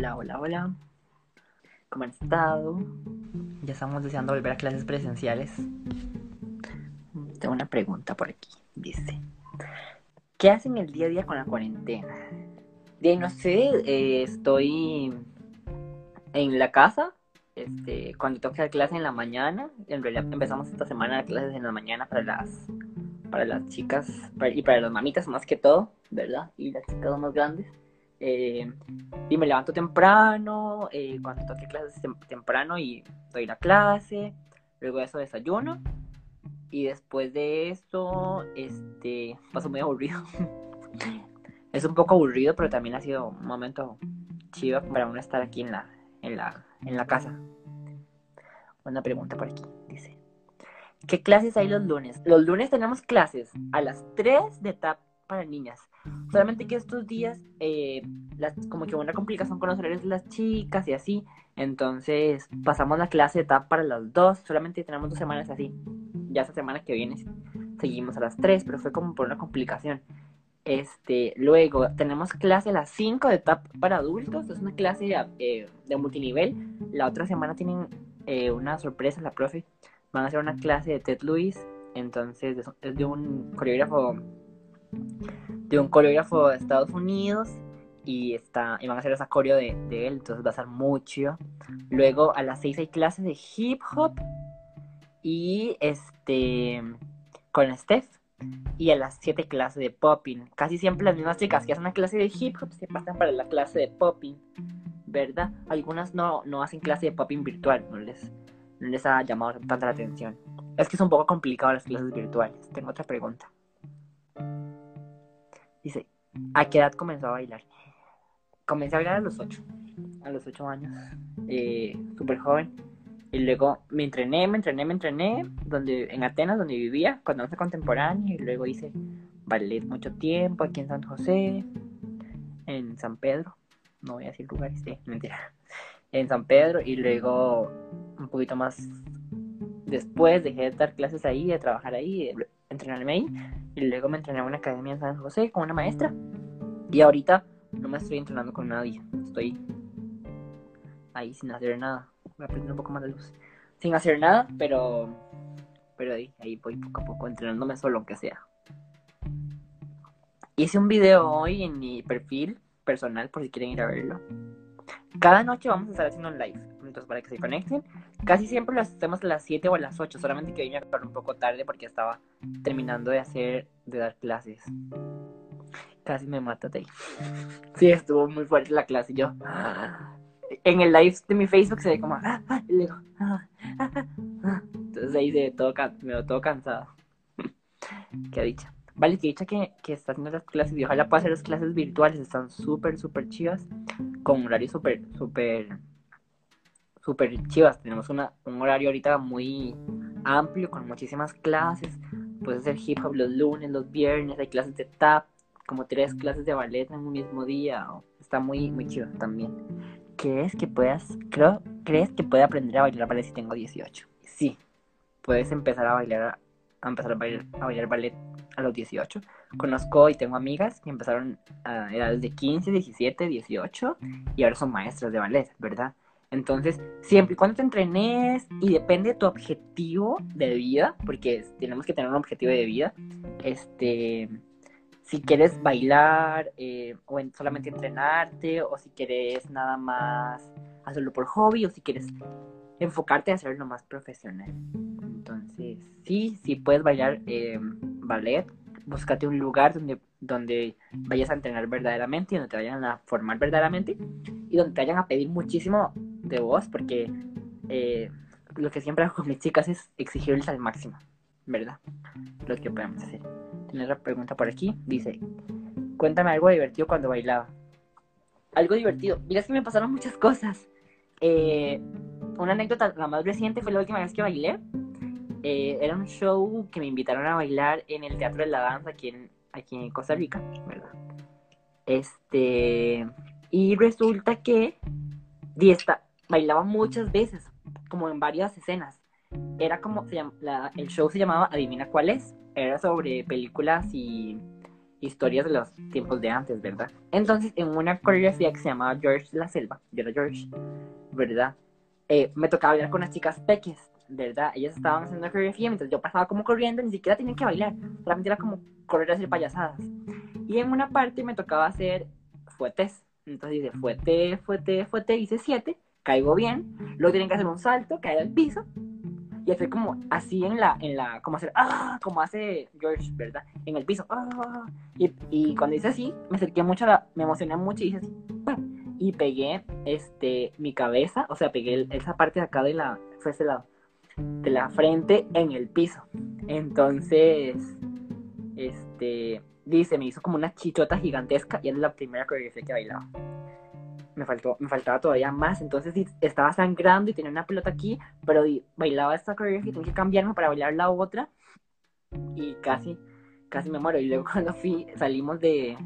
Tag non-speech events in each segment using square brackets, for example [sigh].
Hola, hola, hola. ¿Cómo han estado? Ya estamos deseando volver a clases presenciales. Tengo una pregunta por aquí. Dice, ¿qué hacen el día a día con la cuarentena? De no sé, eh, estoy en la casa. Este, cuando toca clase en la mañana, en realidad empezamos esta semana clases en la mañana para las para las chicas y para las mamitas más que todo, ¿verdad? Y las chicas más grandes. Eh, y me levanto temprano, eh, cuando toque clases temprano y doy la clase, luego de eso desayuno y después de eso, este, paso muy aburrido. [laughs] es un poco aburrido, pero también ha sido un momento chido para uno estar aquí en la, en la, en la casa. Una pregunta por aquí, dice. ¿Qué clases hay los lunes? Los lunes tenemos clases a las 3 de para niñas. Solamente que estos días, eh, como que una complicación con los horarios de las chicas y así. Entonces pasamos la clase de TAP para las 2. Solamente tenemos dos semanas así. Ya esa semana que viene seguimos a las 3, pero fue como por una complicación. Este, luego tenemos clase a las 5 de TAP para adultos. Es una clase eh, de multinivel. La otra semana tienen eh, una sorpresa, la profe van a hacer una clase de Ted Lewis, entonces es de un coreógrafo de un coreógrafo de Estados Unidos y está y van a hacer esa coreo de, él, entonces va a ser mucho. Luego a las 6 hay clases de hip hop y este con Steph y a las 7 clases de popping. Casi siempre las mismas chicas que hacen una clase de hip hop se pasan para la clase de popping, ¿verdad? Algunas no, no hacen clase de popping virtual, no les les ha llamado tanta la atención. Es que es un poco complicado las clases virtuales. Tengo otra pregunta. Dice, ¿a qué edad comenzó a bailar? Comencé a bailar a los 8, a los 8 años, eh, súper joven. Y luego me entrené, me entrené, me entrené, donde, en Atenas, donde vivía, con danza contemporánea. Y luego hice ballet mucho tiempo, aquí en San José, en San Pedro. No voy a decir lugares, sí, mentira. En San Pedro y luego un poquito más después dejé de dar clases ahí, de trabajar ahí, entrenarme ahí. Y luego me entrené en una academia en San José con una maestra. Y ahorita no me estoy entrenando con nadie. Estoy ahí sin hacer nada. Voy a aprender un poco más de luz. Sin hacer nada, pero pero ahí, ahí voy poco a poco entrenándome solo, aunque sea. Hice un video hoy en mi perfil personal por si quieren ir a verlo. Cada noche vamos a estar haciendo un live entonces para que se conecten. Casi siempre lo hacemos a las 7 o a las 8, solamente que hoy me acuerdo un poco tarde porque estaba terminando de hacer, de dar clases. Casi me ahí. Sí, estuvo muy fuerte la clase. Yo, en el live de mi Facebook se ve como, ah, ah, y luego, ah, entonces ahí se todo, me veo todo cansado. [laughs] Qué dicha. Vale, que dicha que, que está haciendo las clases y ojalá pueda hacer las clases virtuales, están súper, súper chivas, con horario súper, súper súper chivas. Tenemos una, un horario ahorita muy amplio con muchísimas clases. Puedes hacer hip hop los lunes, los viernes, hay clases de tap, como tres clases de ballet en un mismo día. Está muy, muy chido también. ¿Crees que puedas, creo, crees que puede aprender a bailar ballet si tengo 18? Sí, puedes empezar a bailar, a empezar a bailar, a bailar ballet a los 18. Conozco y tengo amigas que empezaron a edades de 15, 17, 18 y ahora son maestras de ballet, ¿verdad? Entonces, siempre y cuando te entrenes y depende de tu objetivo de vida, porque tenemos que tener un objetivo de vida, este, si quieres bailar eh, o solamente entrenarte, o si quieres nada más hacerlo por hobby, o si quieres enfocarte a hacerlo más profesional. Entonces, sí, sí puedes bailar eh, ballet, búscate un lugar donde, donde vayas a entrenar verdaderamente y donde te vayan a formar verdaderamente y donde te vayan a pedir muchísimo de voz, porque eh, lo que siempre hago con mis chicas es exigirles al máximo, ¿verdad? Lo que podemos hacer. Tiene otra pregunta por aquí. Dice, cuéntame algo divertido cuando bailaba. Algo divertido. Mira, es que me pasaron muchas cosas. Eh, una anécdota, la más reciente fue la última vez que bailé. Eh, era un show que me invitaron a bailar en el Teatro de la Danza aquí en, aquí en Costa Rica, ¿verdad? Este, y resulta que esta, bailaba muchas veces, como en varias escenas. Era como, el show se llamaba Adivina cuál es. Era sobre películas y, historias de los tiempos de antes, ¿verdad? Entonces, en una coreografía que se llamaba George la Selva, yo era George, ¿verdad? Eh, me tocaba bailar con las chicas peques, ¿verdad? Ellas estaban haciendo una coreografía mientras yo pasaba como corriendo, ni siquiera tenían que bailar, solamente era como correr a hacer payasadas. Y en una parte me tocaba hacer fuetes, entonces dice fuete, fuete, fuete, hice siete, caigo bien, luego tienen que hacer un salto, caer al piso, y hacer como así en la, en la, como hacer, ah, como hace George, ¿verdad? En el piso, ah, y, cuando hice así, me acerqué mucho, la, me emocioné mucho y hice así, y pegué, este, mi cabeza, o sea, pegué esa parte de acá de la, fue ese lado, de la frente en el piso. Entonces, este, dice, me hizo como una chichota gigantesca y es la primera coreografía que bailaba me, faltó, me faltaba todavía más. Entonces estaba sangrando y tenía una pelota aquí, pero bailaba esta coreografía y tenía que cambiarme para bailar la otra. Y casi, casi me muero. Y luego [laughs] cuando fui, salimos de,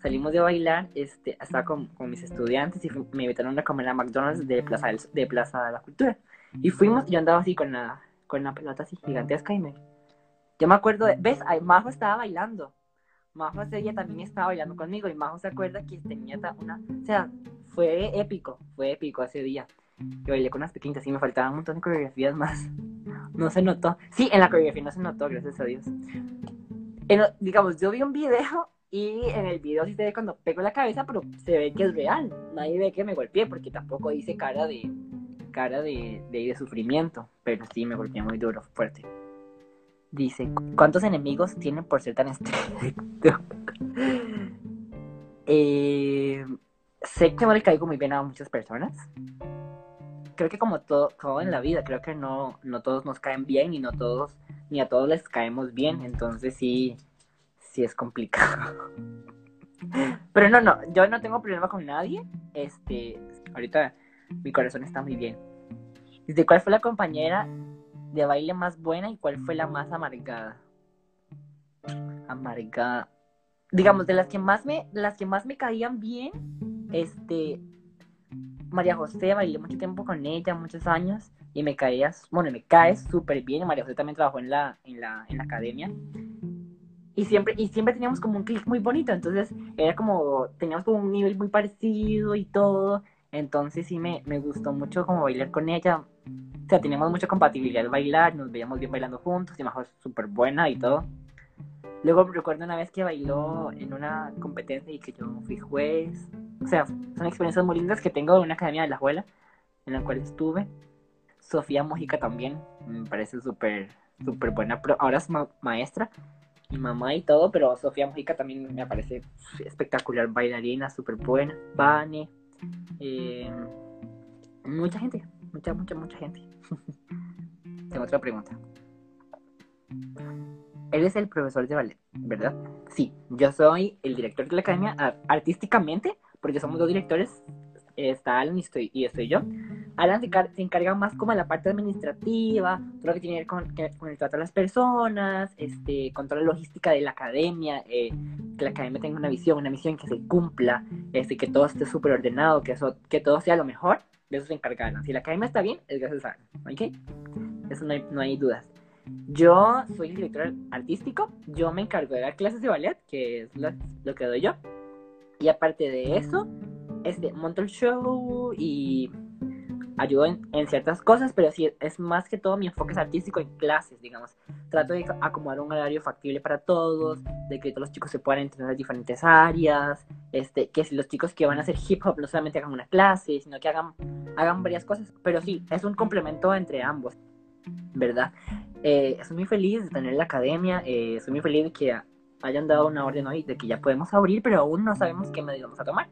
salimos de bailar, este, estaba con, con mis estudiantes y me invitaron a comer a McDonald's de Plaza, de Plaza de la Cultura. Y fuimos, yo andaba así con la, con la pelota así gigantesca y me... Yo me acuerdo de, ¿ves? Majo estaba bailando. Majo ese día también estaba bailando conmigo y Majo se acuerda que tenía una, o sea, fue épico, fue épico ese día. Yo bailé con unas pequeñas y me faltaban un montón de coreografías más. [laughs] No se notó. Sí, en la coreografía no se notó, gracias a Dios. digamos, yo vi un video y en el video sí se ve cuando pego la cabeza, pero se ve que es real. Nadie ve que me golpeé porque tampoco dice cara de cara de, de, de sufrimiento, pero sí me golpeé muy duro, fuerte. Dice, ¿cuántos enemigos tienen por ser tan estricto? [laughs] eh, sé que no le caigo muy bien a muchas personas. Creo que como todo, todo en la vida, creo que no, no todos nos caen bien y no todos, ni a todos les caemos bien. Entonces sí, sí es complicado. [laughs] Pero no, no, yo no tengo problema con nadie. Este, ahorita mi corazón está muy bien. ¿De cuál fue la compañera de baile más buena y cuál fue la más amargada? Amargada. Digamos, de las que más me, las que más me caían bien, este, María José, bailé mucho tiempo con ella, muchos años, y me caía, bueno, me cae súper bien. María José también trabajó en la, en la, en la academia. Y siempre, y siempre teníamos como un clic muy bonito, entonces era como, teníamos como un nivel muy parecido y todo. Entonces sí me, me gustó mucho como bailar con ella. O sea, teníamos mucha compatibilidad al bailar, nos veíamos bien bailando juntos, y mejor súper buena y todo. Luego recuerdo una vez que bailó en una competencia y que yo fui juez. O sea, son experiencias muy lindas que tengo en una academia de la escuela en la cual estuve. Sofía Mojica también, me parece súper, súper buena. Pero ahora es maestra y mamá y todo, pero Sofía Mojica también me parece espectacular, bailarina, súper buena. Vane, eh, mucha gente, mucha, mucha, mucha gente. [laughs] Tengo otra pregunta. Eres el profesor de ballet, ¿verdad? Sí, yo soy el director de la academia artísticamente, porque somos dos directores, está Alan y estoy, y estoy yo. Alan se, encarga más como de la parte administrativa, todo lo que tiene que ver con, el trato a las personas, este, con toda la logística de la academia, eh, que la academia tenga una visión, una misión que se cumpla, este, que todo esté súper ordenado, que, eso, que todo sea lo mejor, eso se encarga. Si la academia está bien, es gracias a Alan, ¿ok? Eso no hay, no hay dudas. Yo soy el director artístico, yo me encargo de dar clases de ballet, que es lo, lo que doy yo. Y aparte de eso, este, monto el show y ayudo en, ciertas cosas, pero sí, es más que todo mi enfoque es artístico en clases, digamos. Trato de acomodar un horario factible para todos, de que todos los chicos se puedan entrenar en diferentes áreas, este, que si los chicos que van a hacer hip hop no solamente hagan una clase, sino que hagan, hagan varias cosas, pero sí, es un complemento entre ambos, ¿verdad? Eh, estoy muy feliz de tener la academia, eh, estoy muy feliz de que hayan dado una orden hoy de que ya podemos abrir, pero aún no sabemos qué medidas vamos a tomar,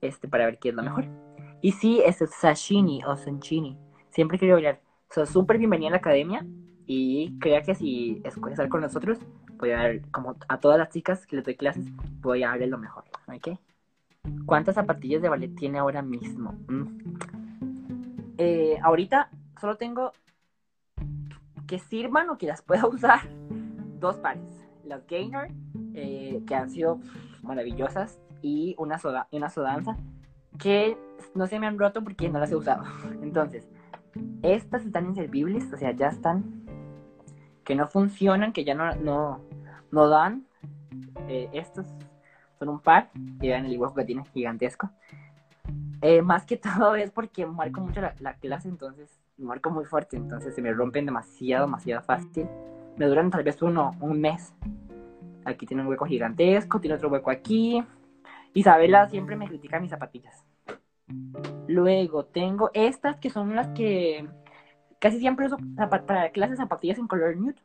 este, para ver qué es lo mejor. Y sí, es el sashimi o sanchini. Siempre quiero bailar. Soy súper bienvenida a la academia y crea que si estar con nosotros, voy a dar, como a todas las chicas que les doy clases, voy a darle lo mejor. ¿Ok? ¿Cuántas zapatillas de ballet tiene ahora mismo? Mm. Eh, ahorita solo tengo que sirvan o que las pueda [laughs] usar dos pares. Las Gainer, eh, que han sido maravillosas, y una, soda, una sodanza que no se me han roto porque no las he usado. [laughs] Entonces, estas están inservibles, o sea, ya están, que no funcionan, que ya no, no, no dan. Eh, estos son un par, y vean el hueco que tiene, gigantesco. Eh, más que [laughs] todo es porque marco mucho la, la, clase, entonces marco muy fuerte, entonces se me rompen demasiado, demasiado fácil. Me duran tal vez uno, un mes. Aquí tiene un hueco gigantesco, tiene otro hueco aquí. Isabela siempre me critica mis zapatillas. Luego tengo estas que son las que casi siempre uso para clases zapatillas en color nude.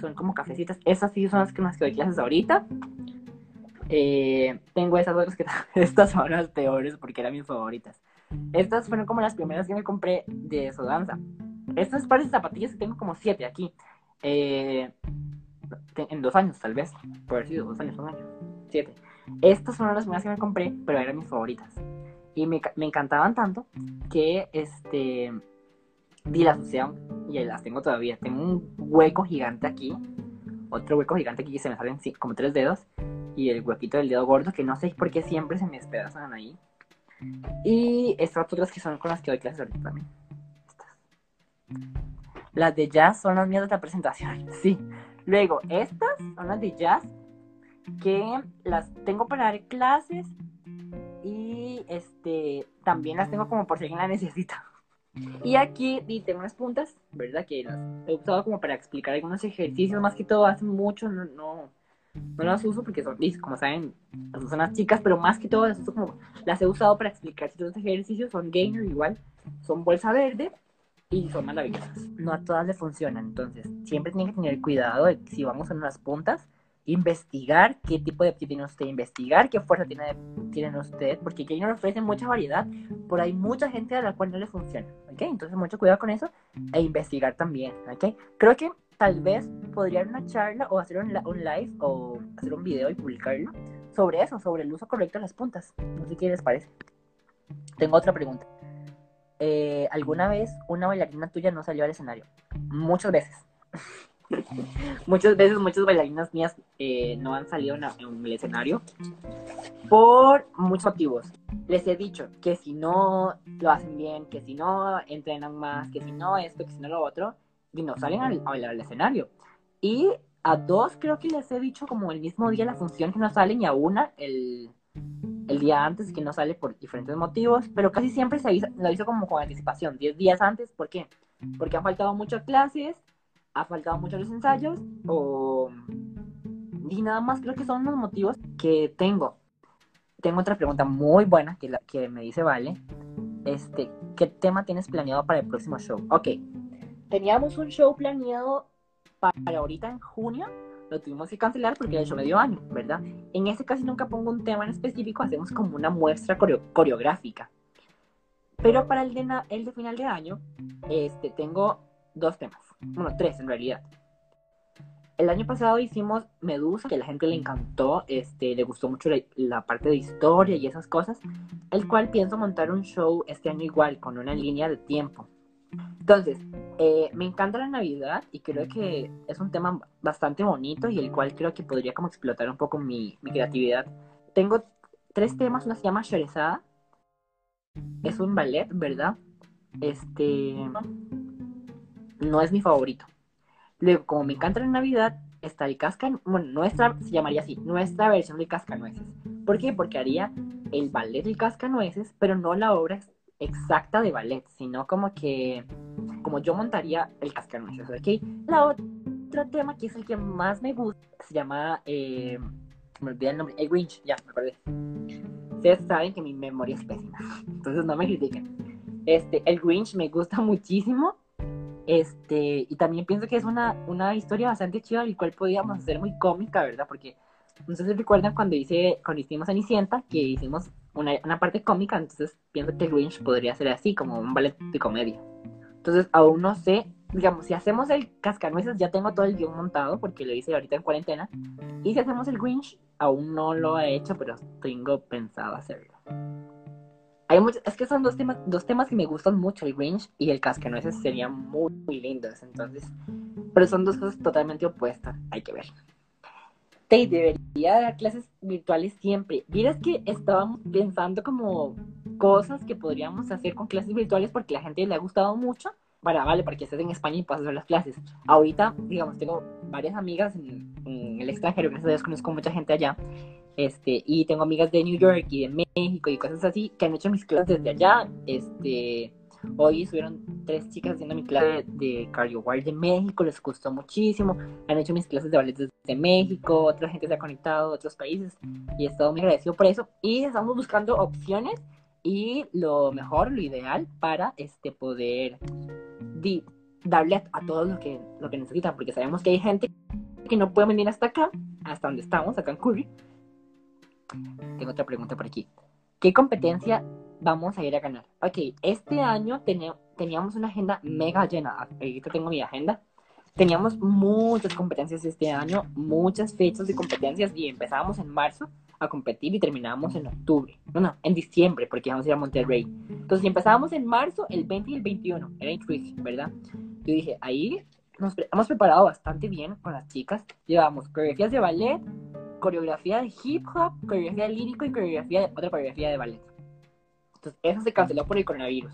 Son como cafecitas. Estas sí son las que, más que doy clases ahorita. Eh, tengo esas otras que [laughs] estas son las peores porque eran mis favoritas. Estas fueron como las primeras que me compré de Sodanza. Estas pares de zapatillas que tengo como siete aquí. Eh, en dos años, tal vez. Por haber sido dos años, un año. Siete. Estas fueron las primeras que me compré, pero eran mis favoritas. Y me, me encantaban tanto que este di la asociación y las tengo todavía. Tengo un hueco gigante aquí, otro hueco gigante aquí que se me salen como tres dedos y el huequito del dedo gordo que no sé por qué siempre se me despedazan ahí. Y estas otras que son con las que doy clases ahorita también. Estas. Las de jazz son las mías de la presentación, [laughs] sí. Luego, estas son las de jazz que las tengo para dar clases y este también las tengo como por si alguien la necesita. [laughs] Y aquí tengo unas puntas, ¿verdad? Que las he usado como para explicar algunos ejercicios, más que todo hace mucho, no, no, no las uso porque son, como saben, las usan las chicas, pero más que todo las uso como, las he usado para explicar ciertos ejercicios, son gainer igual, son bolsa verde y son maravillosas. No a todas le funcionan, entonces siempre tienen que tener cuidado de si vamos en unas puntas, investigar qué tipo de pie tiene usted, investigar qué fuerza tiene, tiene usted, porque Gainer ofrece mucha variedad, por ahí mucha gente a la cual no le funciona, ¿ok? Entonces mucho cuidado con eso e investigar también, ¿ok? Creo que tal vez podría dar una charla o hacer un, live o hacer un video y publicarlo sobre eso, sobre el uso correcto de las puntas. No sé qué les parece. Tengo otra pregunta. Eh, ¿Alguna vez una bailarina tuya no salió al escenario? Muchas veces. [laughs] [laughs] Muchas veces, muchas bailarinas mías eh, no han salido en, el escenario por muchos motivos. Les he dicho que si no lo hacen bien, que si no entrenan más, que si no esto, que si no lo otro, y no salen a, bailar al escenario. Y a dos creo que les he dicho como el mismo día la función que no salen y a una el, el día antes que no sale por diferentes motivos, pero casi siempre se avisa, lo hizo como con anticipación, 10 días antes, ¿por qué? Porque han faltado muchas clases ha faltado mucho los ensayos o... Y nada más creo que son los motivos que tengo. Tengo otra pregunta muy buena que, la, que me dice Vale. Este, ¿qué tema tienes planeado para el próximo show? Ok, teníamos un show planeado para ahorita en junio, lo tuvimos que cancelar porque el show medio año, ¿verdad? En este casi nunca pongo un tema en específico, hacemos como una muestra coreográfica. Pero para el de, el de final de año, este, tengo dos temas bueno, tres en realidad. El año pasado hicimos Medusa, que a la gente le encantó, este, le gustó mucho la, parte de historia y esas cosas, el cual pienso montar un show este año igual, con una línea de tiempo. Entonces, eh, me encanta la Navidad y creo que es un tema bastante bonito y el cual creo que podría como explotar un poco mi, mi creatividad. Tengo tres temas, una se llama Sherezada, es un ballet, ¿verdad? Este no es mi favorito. Luego, como me encanta la Navidad, está el cascan, bueno, nuestra, se llamaría así, nuestra versión del cascanueces. ¿Por qué? Porque haría el ballet del cascanueces, pero no la obra exacta de ballet, sino como que, como yo montaría el cascanueces, ¿ok? La otro tema que es el que más me gusta, se llama, eh, me olvidé el nombre, el Grinch, ya, me acordé. Ustedes saben que mi memoria es pésima, [laughs] entonces no me critiquen. Este, el Grinch me gusta muchísimo este, y también pienso que es una, una historia bastante chida, el cual podíamos hacer muy cómica, ¿verdad? Porque no sé si recuerdan cuando hice, cuando hicimos Cenicienta, que hicimos una, una parte cómica, entonces pienso que Grinch podría ser así, como un ballet de comedia. Entonces, aún no sé, digamos, si hacemos el Cascanueces, ya tengo todo el guion montado, porque lo hice ahorita en cuarentena. Y si hacemos el Grinch, aún no lo he hecho, pero tengo pensado hacerlo. Hay muchos, es que son dos temas, dos temas que me gustan mucho, el Grinch y el Cascanueces serían muy, muy lindos, entonces, pero son dos cosas totalmente opuestas, hay que ver. Te debería dar clases virtuales siempre. Miras que estábamos pensando como cosas que podríamos hacer con clases virtuales porque a la gente le ha gustado mucho para, vale, para que estés en España y puedas hacer las clases. Ahorita, digamos, tengo varias amigas en, en el extranjero, gracias a Dios conozco mucha gente allá. Este, y tengo amigas de New York y de México y cosas así que han hecho mis clases desde allá. Este, hoy estuvieron tres chicas haciendo mi clase de cardio de México, les gustó muchísimo. Han hecho mis clases de ballet desde México, otra gente se ha conectado de otros países y he estado muy agradecido por eso. Y estamos buscando opciones y lo mejor, lo ideal para este poder darle a, todos lo que, lo que necesitan, porque sabemos que hay gente que no puede venir hasta acá, hasta donde estamos, acá en Curry, tengo otra pregunta por aquí. ¿Qué competencia vamos a ir a ganar? Ok, este año teníamos una agenda mega llena. Ahorita tengo mi agenda. Teníamos muchas competencias este año, muchas fechas de competencias y empezábamos en marzo a competir y terminábamos en octubre. No, no, en diciembre, porque íbamos a ir a Monterrey. Entonces, si empezábamos en marzo, el 20 y el 21, era en ¿verdad? Yo dije, ahí nos hemos preparado bastante bien con las chicas. Llevamos coreografías de ballet, coreografía de hip hop, coreografía lírico y coreografía de, otra coreografía de ballet. Entonces, eso se canceló por el coronavirus.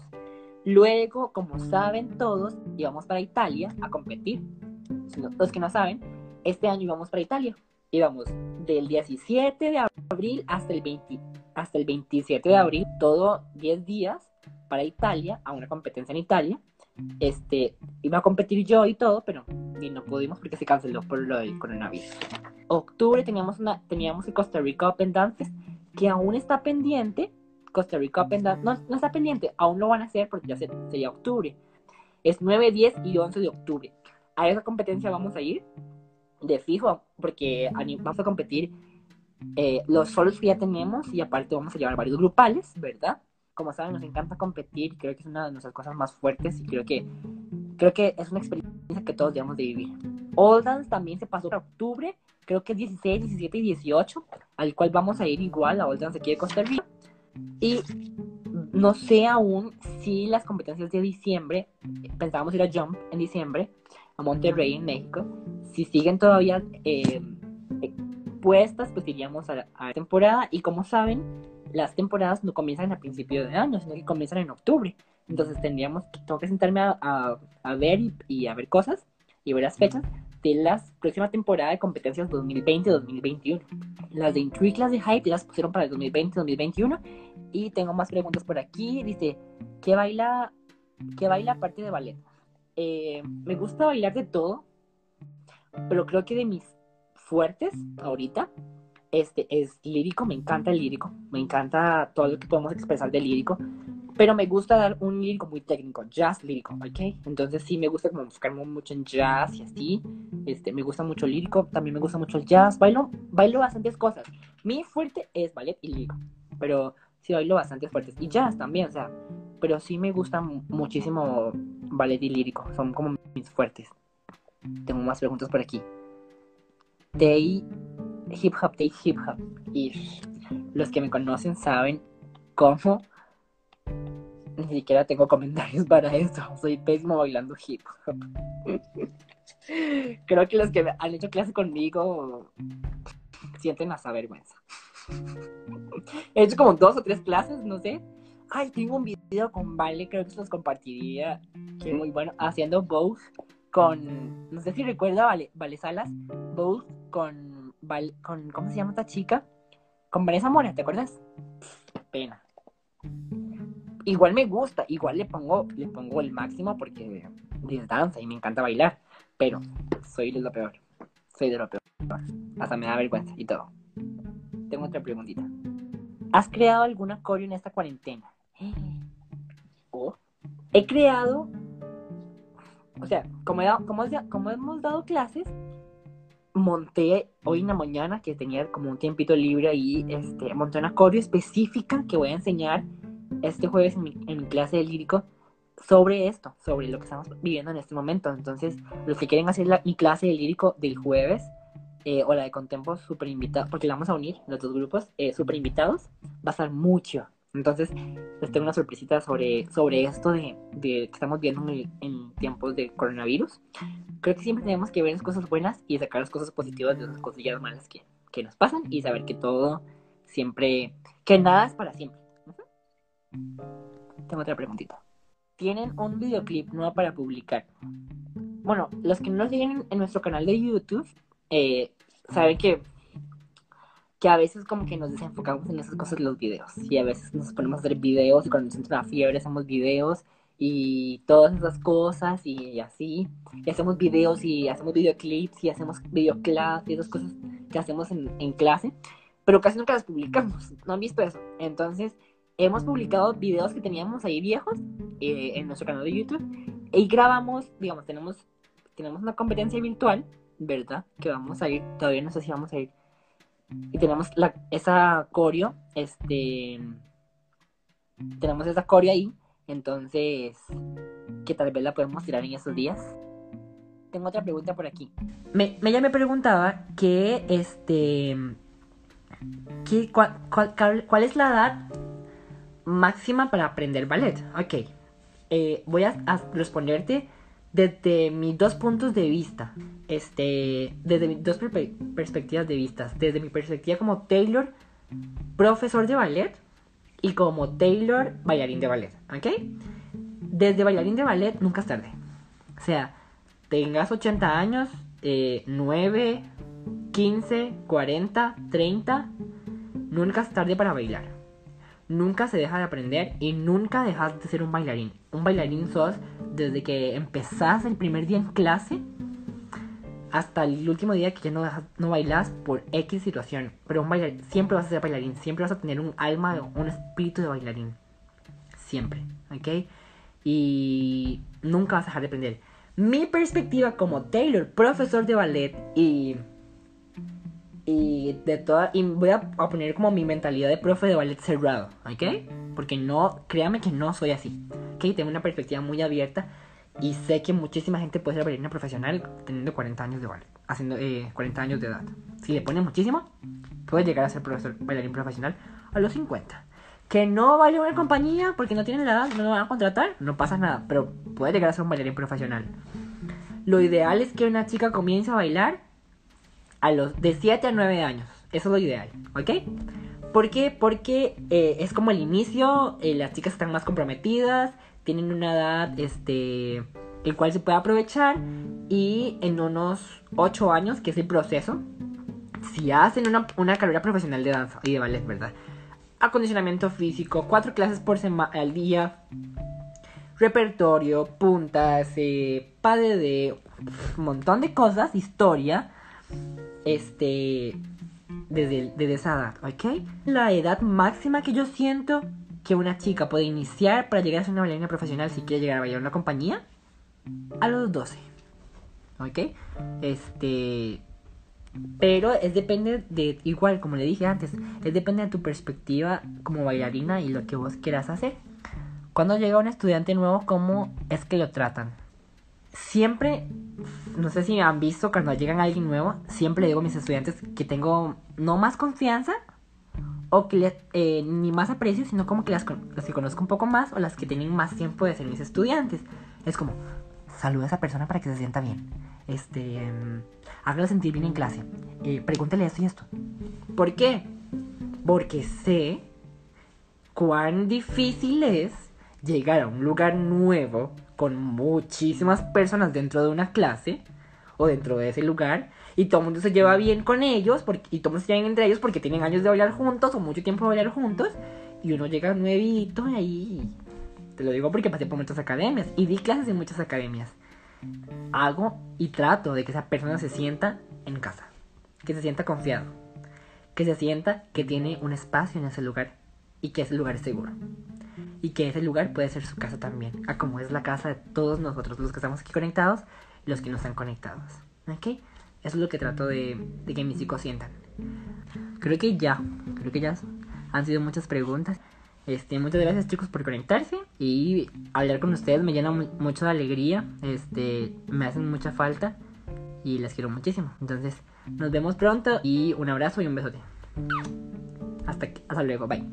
Luego, como saben todos, íbamos para Italia a competir. Los que no saben, este año íbamos para Italia. Íbamos del 17 de abril hasta el, 20, hasta el 27 de abril, todo 10 días para Italia, a una competencia en Italia. Este, iba a competir yo y todo, pero ni no pudimos porque se canceló por lo del coronavirus octubre teníamos, una, teníamos el Costa Rica Open Dances, que aún está pendiente. Costa Rica Open Dances, no, no, está pendiente, aún lo van a hacer porque ya sería octubre. Es 9, 10 y 11 de octubre. A esa competencia vamos a ir de fijo, porque vamos a competir eh, los solos que ya tenemos y aparte vamos a llevar varios grupales, ¿verdad? Como saben, nos encanta competir, creo que es una de nuestras cosas más fuertes y creo que, creo que es una experiencia que todos debemos de vivir. All Dance también se pasó para octubre creo que 16, 17 y 18, al cual vamos a ir igual a Old aquí de Costa Rica. Y no sé aún si las competencias de diciembre, pensábamos ir a Jump en diciembre, a Monterrey en México, si siguen todavía eh, puestas, pues iríamos a la, temporada. Y como saben, las temporadas no comienzan a principio de año, sino que comienzan en octubre. Entonces tendríamos, tengo que sentarme a, a, ver y, y, a ver cosas y ver las fechas de la próxima temporada de competencias 2020-2021. Las de Intrigue, las de Hype, las pusieron para el 2020-2021. Y tengo más preguntas por aquí. Dice, ¿qué baila, qué baila aparte de ballet? Eh, me gusta bailar de todo, pero creo que de mis fuertes ahorita este es lírico, me encanta el lírico, me encanta todo lo que podemos expresar del lírico pero me gusta dar un lírico muy técnico, jazz lírico, ¿ok? Entonces sí me gusta como buscarme mucho en jazz y así, este, me gusta mucho el lírico, también me gusta mucho jazz, bailo, bailo bastantes cosas. Mi fuerte es ballet y lírico, pero sí bailo bastantes fuertes, y jazz también, o sea, pero sí me gusta muchísimo ballet y lírico, son como mis fuertes. Tengo más preguntas por aquí. Day hip hop, day hip hop, y los que me conocen saben cómo ni siquiera tengo comentarios para eso. [laughs] Soy pésimo bailando hip hop. [laughs] Creo que los que han hecho clase conmigo sienten esa vergüenza. [laughs] He hecho como dos o tres clases, no sé. Ay, tengo un video con Vale, creo que se los compartiría. Que muy bueno. Haciendo both con. No sé si recuerda Vale, vale Salas. Both con, con. ¿Cómo se llama esta chica? Con Vanessa Mora, ¿te acuerdas? Pena igual me gusta, igual le pongo, le pongo el máximo porque es danza y me encanta bailar, pero soy de lo peor, soy de lo peor, hasta me da vergüenza y todo. Tengo otra preguntita. ¿Has creado alguna coreo en esta cuarentena? Oh. He creado, o sea, como, como, como hemos dado clases, monté hoy en la mañana que tenía como un tiempito libre ahí, este, monté una coreo específica que voy a enseñar este jueves en mi, clase de lírico sobre esto, sobre lo que estamos viviendo en este momento. Entonces, los que quieren hacer la, mi clase de lírico del jueves eh, o la de Contempo, súper invitados, porque la vamos a unir, los dos grupos, eh, súper invitados, va a estar mucho. Entonces, les tengo una sorpresita sobre, sobre esto de, que estamos viendo en, tiempos de coronavirus. Creo que siempre tenemos que ver las cosas buenas y sacar las cosas positivas de las cosillas malas que, que nos pasan y saber que todo siempre, que nada es para siempre tengo otra preguntita. ¿Tienen un videoclip nuevo para publicar? Bueno, los que no nos siguen en nuestro canal de YouTube, eh, saben que, que a veces como que nos desenfocamos en esas cosas los videos. Y a veces nos ponemos a hacer videos y cuando nos siente una fiebre hacemos videos y todas esas cosas y, así. Y hacemos videos y hacemos videoclips y hacemos videoclases y esas cosas que hacemos en, en clase. Pero casi nunca las publicamos. ¿No han visto eso? Entonces hemos publicado videos que teníamos ahí viejos eh, en nuestro canal de YouTube y grabamos, digamos, tenemos, tenemos una competencia virtual, ¿verdad? Que vamos a ir, todavía no sé si vamos a ir. Y tenemos la, esa coreo, este, tenemos esa coreo ahí, entonces, que tal vez la podemos tirar en esos días. Tengo otra pregunta por aquí. Me, ella me preguntaba que, este, que, cuál, cuál es la edad máxima para aprender ballet. Ok, eh, voy a, responderte desde mis dos puntos de vista. Este, desde mis dos perspectivas de vista. Desde mi perspectiva como Taylor, profesor de ballet, y como Taylor, bailarín de ballet. ¿Ok? Desde bailarín de ballet nunca es tarde. O sea, tengas 80 años, 9, 15, 40, 30, nunca es tarde para bailar nunca se deja de aprender y nunca dejas de ser un bailarín. Un bailarín sos desde que empezás el primer día en clase hasta el último día que ya no, bailas por X situación. Pero un bailarín, siempre vas a ser bailarín, siempre vas a tener un alma, un espíritu de bailarín. Siempre, ¿ok? Y nunca vas a dejar de aprender. Mi perspectiva como Taylor, profesor de ballet y y de toda y voy a, poner como mi mentalidad de profe de ballet cerrado, ¿ok? Porque no, créame que no soy así, ¿ok? Tengo una perspectiva muy abierta y sé que muchísima gente puede ser bailarina profesional teniendo 40 años de ballet, haciendo 40 eh, años de edad. Si le pones muchísimo, puede llegar a ser profesor bailarín profesional a los 50. Que no vale una compañía porque no tienen la edad, no lo van a contratar, no pasa nada, pero puede llegar a ser un bailarín profesional. Lo ideal es que una chica comience a bailar a los de 7 a 9 años. Eso es lo ideal, ¿ok? ¿Por qué? Porque eh, es como el inicio, eh, las chicas están más comprometidas, tienen una edad, este, el cual se puede aprovechar y en unos 8 años, que es el proceso, si hacen una, una carrera profesional de danza y de ballet, ¿verdad? Acondicionamiento físico, 4 clases por semana al día, repertorio, puntas, eh, padre de un montón de cosas, historia este, desde, desde esa edad, ¿ok? La edad máxima que yo siento que una chica puede iniciar para llegar a ser una bailarina profesional si quiere llegar a bailar en una compañía, a los 12, ¿ok? Este, pero es depende de, igual como le dije antes, es depende de tu perspectiva como bailarina y lo que vos quieras hacer. Cuando llega un estudiante nuevo, ¿cómo es que lo tratan? Siempre no sé si han visto cuando llegan alguien nuevo, siempre digo a mis estudiantes que tengo no más confianza o que eh, ni más aprecio, sino como que las, que conozco un poco más o las que tienen más tiempo de ser mis estudiantes. Es como, saluda a esa persona para que se sienta bien. Este, hágalo sentir bien en clase. Eh, pregúntale esto y esto. ¿Por qué? Porque sé cuán difícil es llegar a un lugar nuevo con muchísimas personas dentro de una clase o dentro de ese lugar y todo el mundo se lleva bien con ellos porque, y todo mundo se lleva entre ellos porque tienen años de bailar juntos o mucho tiempo de bailar juntos y uno llega nuevito ahí te lo digo porque pasé por muchas academias y di clases en muchas academias. Hago y trato de que esa persona se sienta en casa que se sienta confiado que se sienta que tiene un espacio en ese lugar y que ese lugar es seguro y que ese lugar puede ser su casa también, a como es la casa de todos nosotros, los que estamos aquí conectados y los que no están conectados. ¿Ok? Eso es lo que trato de, que mis chicos sientan. Creo que ya, creo que ya han sido muchas preguntas. Este, muchas gracias chicos por conectarse y hablar con ustedes me llena mucho de alegría. Este, me hacen mucha falta y les quiero muchísimo. Entonces, nos vemos pronto y un abrazo y un besote. Hasta, hasta luego, bye.